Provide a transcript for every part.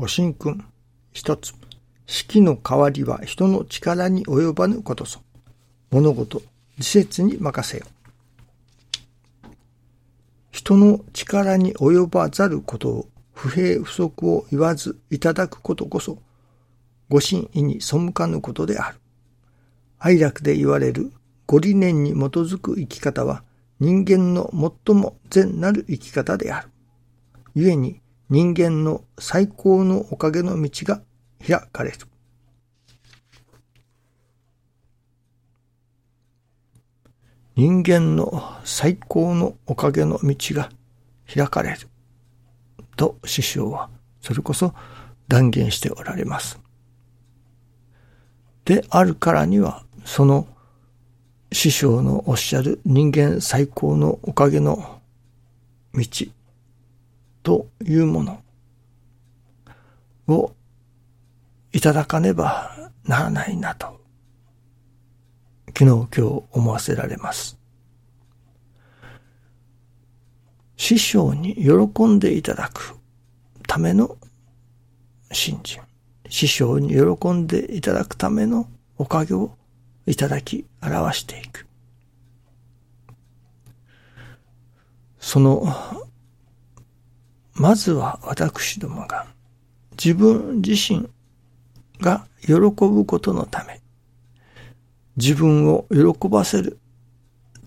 ご神君。一つ。式の代わりは人の力に及ばぬことぞ。物事、自節に任せよ。人の力に及ばざることを不平不足を言わずいただくことこそ、ご神意に背かぬことである。愛楽で言われるご理念に基づく生き方は人間の最も善なる生き方である。故に人間の最高のおかげの道が開かれる。人間の最高のおかげの道が開かれる。と師匠はそれこそ断言しておられます。であるからには、その師匠のおっしゃる人間最高のおかげの道というものをいただかねばならないなと、昨日今日思わせられます。師匠に喜んでいただくための信心。師匠に喜んでいただくためのおかげをいただき表していく。その、まずは私どもが自分自身が喜ぶことのため、自分を喜ばせる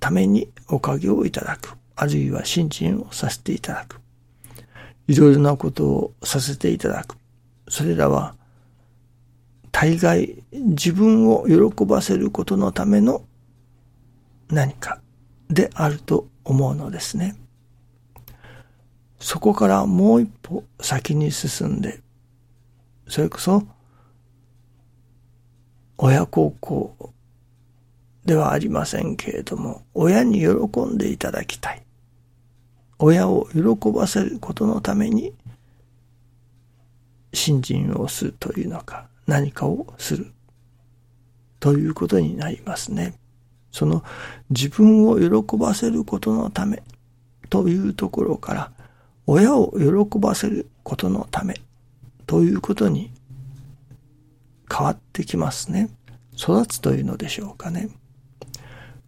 ためにおかげをいただく、あるいは信心をさせていただく、いろいろなことをさせていただく。それらは大概自分を喜ばせることのための何かであると思うのですね。そこからもう一歩先に進んで、それこそ親孝行ではありませんけれども、親に喜んでいただきたい。親を喜ばせることのために、信心をするというのか、何かをするということになりますね。その自分を喜ばせることのためというところから親を喜ばせることのためということに変わってきますね。育つというのでしょうかね。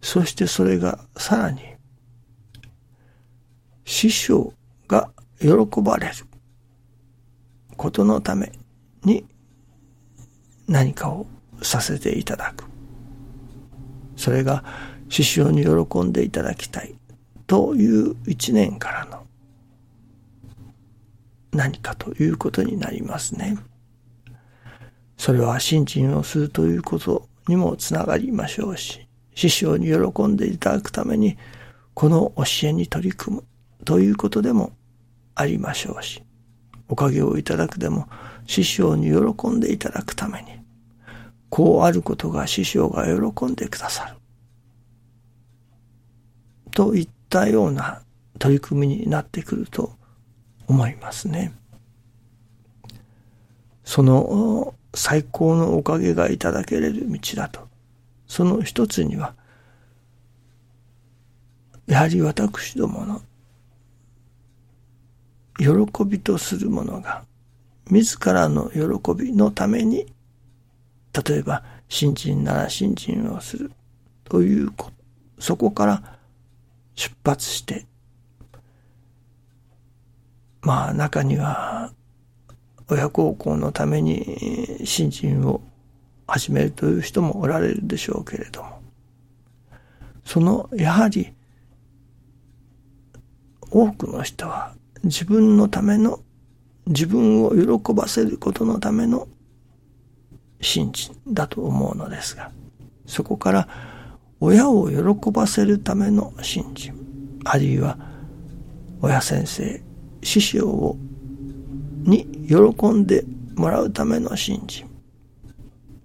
そしてそれがさらに師匠が喜ばれることのために何かをさせていただく。それが師匠に喜んでいただきたいという一年からの何かということになりますね。それは信心をするということにもつながりましょうし、師匠に喜んでいただくために、この教えに取り組むということでもありましょうし、おかげをいただくでも師匠に喜んでいただくために、こうあることが師匠が喜んでくださる。といったような取り組みになってくると思いますね。その最高のおかげがいただけれる道だと。その一つには、やはり私どもの喜びとするものが自らの喜びのために、例えば、新人なら新人をするということ、そこから出発して、まあ中には、親孝行のために新人を始めるという人もおられるでしょうけれども、その、やはり、多くの人は自分のための自分を喜ばせることのための信心だと思うのですが、そこから親を喜ばせるための信心、あるいは親先生、師匠をに喜んでもらうための信心、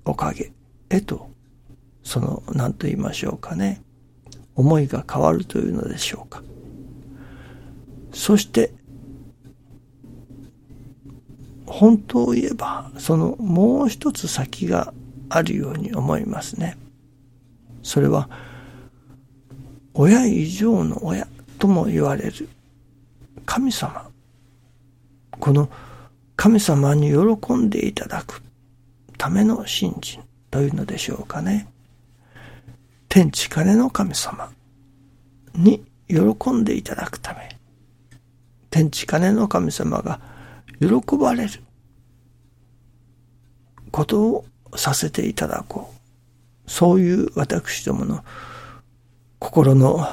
おかげへと、その、何と言いましょうかね、思いが変わるというのでしょうか。そして本当を言えば、そのもう一つ先があるように思いますね。それは、親以上の親とも言われる神様。この神様に喜んでいただくための信心というのでしょうかね。天地金の神様に喜んでいただくため、天地金の神様が喜ばれることをさせていただこう。そういう私どもの心の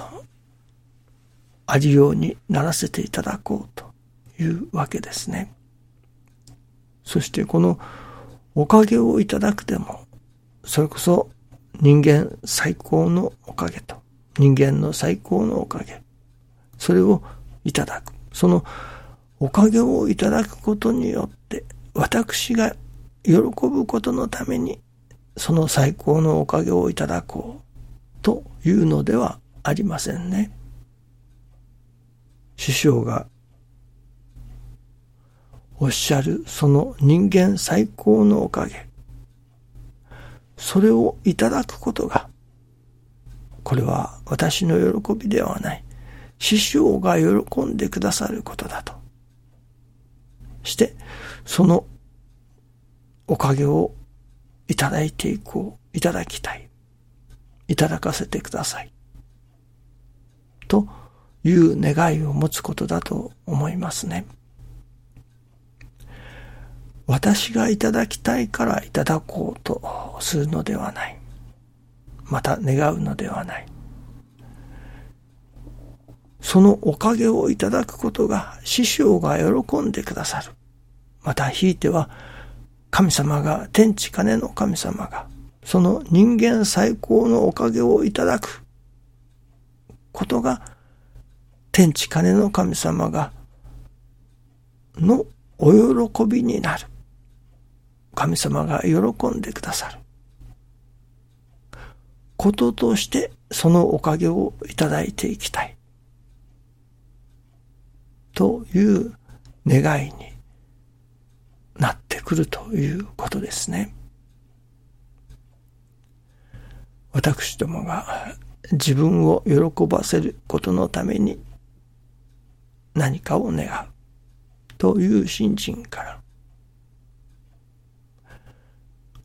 ありようにならせていただこうというわけですね。そしてこのおかげをいただくでも、それこそ人間最高のおかげと、人間の最高のおかげ、それをいただく。そのおかげをいただくことによって、私が喜ぶことのために、その最高のおかげをいただこうというのではありませんね。師匠がおっしゃるその人間最高のおかげ。それをいただくことが、これは私の喜びではない。師匠が喜んでくださることだと。して、そのおかげをいただいていこう、いただきたい。いただかせてください。という願いを持つことだと思いますね。私がいただきたいからいただこうとするのではない。また願うのではない。そのおかげをいただくことが師匠が喜んでくださる。またひいては神様が、天地金の神様が、その人間最高のおかげをいただくことが、天地金の神様が、のお喜びになる。神様が喜んでくださる。こととしてそのおかげをいただいていきたい。という願いになってくるということですね。私どもが自分を喜ばせることのために何かを願うという信心から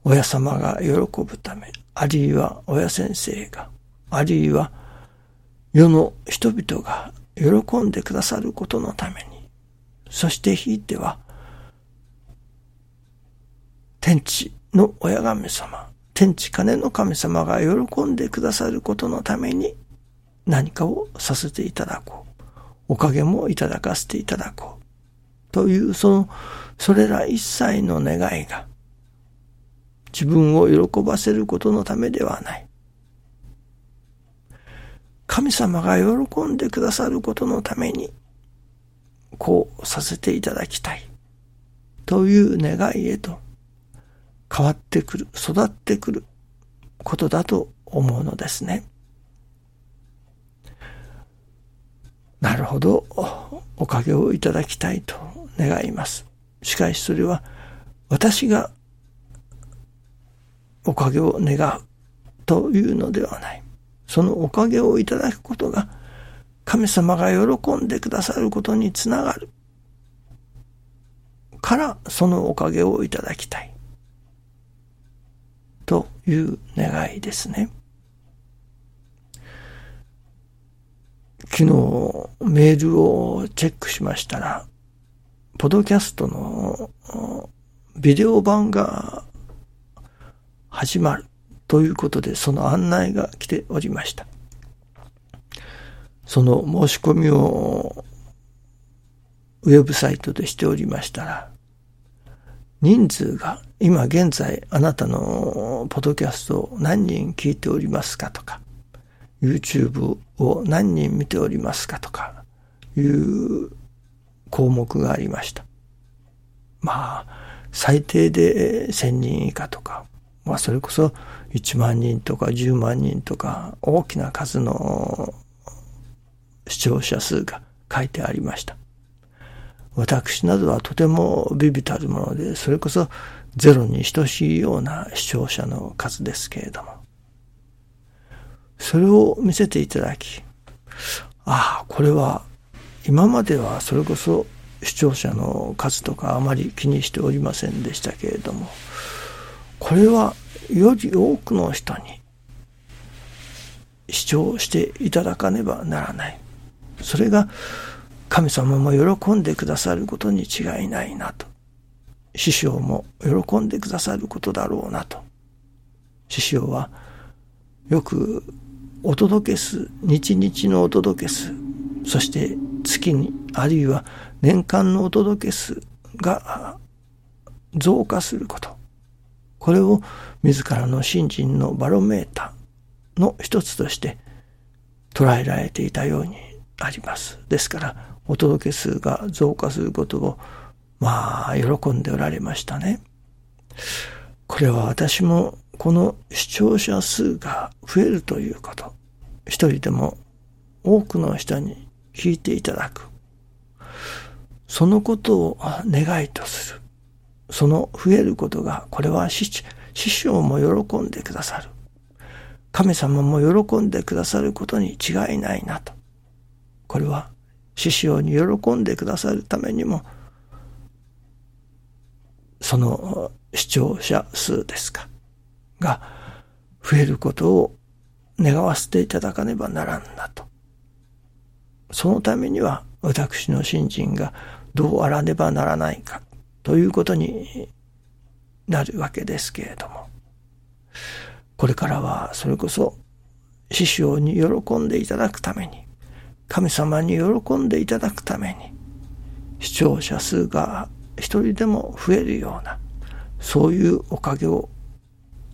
親様が喜ぶため、あるいは親先生が、あるいは世の人々が喜んでくださることのために、そしてひいては、天地の親神様、天地金の神様が喜んでくださることのために何かをさせていただこう。おかげもいただかせていただこう。という、その、それら一切の願いが、自分を喜ばせることのためではない。神様が喜んでくださることのために、こうさせていただきたい。という願いへと変わってくる、育ってくることだと思うのですね。なるほど、おかげをいただきたいと願います。しかしそれは私がおかげを願うというのではない。そのおかげをいただくことが神様が喜んでくださることにつながる。からそのおかげをいただきたい。という願いですね。昨日メールをチェックしましたら、ポドキャストのビデオ版が始まるということで、その案内が来ておりました。その申し込みをウェブサイトでしておりましたら、人数が今現在あなたのポッドキャストを何人聞いておりますかとか、YouTube を何人見ておりますかとかいう項目がありました。まあ、最低で1000人以下とか、まあそれこそ1万人とか10万人とか大きな数の視聴者数が書いてありました。私などはとてもビビたるもので、それこそゼロに等しいような視聴者の数ですけれども。それを見せていただき、ああ、これは今まではそれこそ視聴者の数とかあまり気にしておりませんでしたけれども、これはより多くの人に視聴していただかねばならない。それが神様も喜んでくださることに違いないなと。師匠も喜んでくださることだろうなと。師匠はよくお届け数、日々のお届け数、そして月に、あるいは年間のお届け数が増加すること。これを自らの信心のバロメーターの一つとして捉えられていたようにあります。ですから、お届け数が増加することを、まあ、喜んでおられましたね。これは私もこの視聴者数が増えるということ、一人でも多くの人に聞いていただく。そのことを願いとする。その増えることが、これは師匠も喜んでくださる。神様も喜んでくださることに違いないなと。これは師匠に喜んでくださるためにも、その視聴者数ですか、が増えることを願わせていただかねばならんなと。そのためには私の信心がどうあらねばならないかということになるわけですけれども、これからはそれこそ師匠に喜んでいただくために、神様に喜んでいただくために、視聴者数が一人でも増えるような、そういうおかげを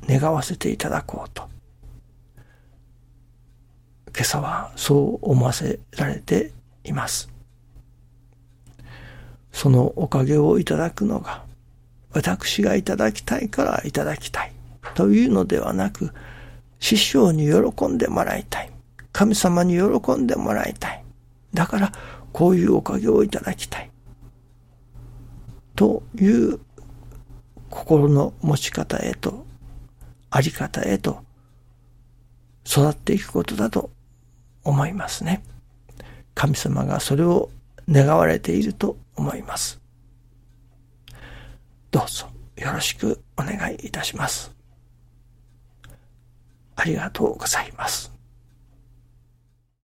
願わせていただこうと。今朝はそう思わせられています。そのおかげをいただくのが、私がいただきたいからいただきたいというのではなく、師匠に喜んでもらいたい。神様に喜んでもらいたい。だから、こういうおかげをいただきたい。という心の持ち方へと、あり方へと、育っていくことだと思いますね。神様がそれを願われていると思います。どうぞよろしくお願いいたします。ありがとうございます。